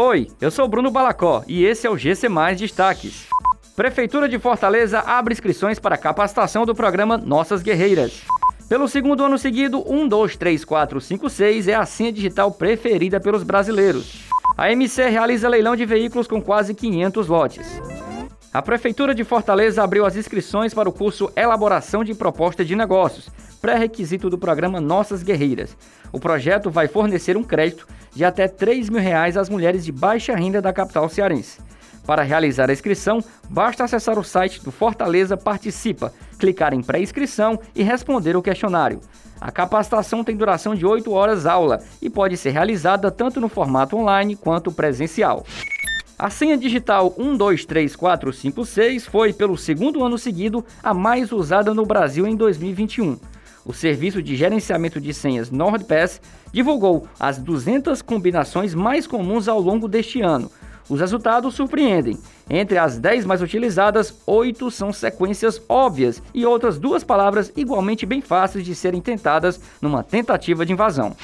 Oi, eu sou Bruno Balacó e esse é o GC Mais Destaques. Prefeitura de Fortaleza abre inscrições para capacitação do programa Nossas Guerreiras. Pelo segundo ano seguido, 1, 2, 3, 4, 5, 6 é a senha digital preferida pelos brasileiros. A MC realiza leilão de veículos com quase 500 lotes. A Prefeitura de Fortaleza abriu as inscrições para o curso Elaboração de Proposta de Negócios, pré-requisito do programa Nossas Guerreiras. O projeto vai fornecer um crédito de até 3 mil reais às mulheres de baixa renda da capital cearense. Para realizar a inscrição, basta acessar o site do Fortaleza Participa, clicar em pré-inscrição e responder o questionário. A capacitação tem duração de 8 horas aula e pode ser realizada tanto no formato online quanto presencial. A senha digital 123456 foi, pelo segundo ano seguido, a mais usada no Brasil em 2021. O serviço de gerenciamento de senhas NordPass divulgou as 200 combinações mais comuns ao longo deste ano. Os resultados surpreendem. Entre as 10 mais utilizadas, 8 são sequências óbvias e outras duas palavras igualmente bem fáceis de serem tentadas numa tentativa de invasão.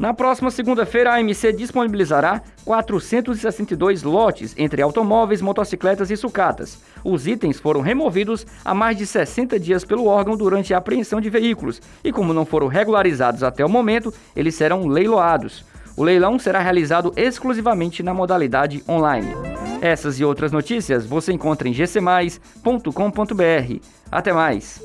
Na próxima segunda-feira, a AMC disponibilizará 462 lotes entre automóveis, motocicletas e sucatas. Os itens foram removidos há mais de 60 dias pelo órgão durante a apreensão de veículos e, como não foram regularizados até o momento, eles serão leiloados. O leilão será realizado exclusivamente na modalidade online. Essas e outras notícias você encontra em gcmais.com.br. Até mais!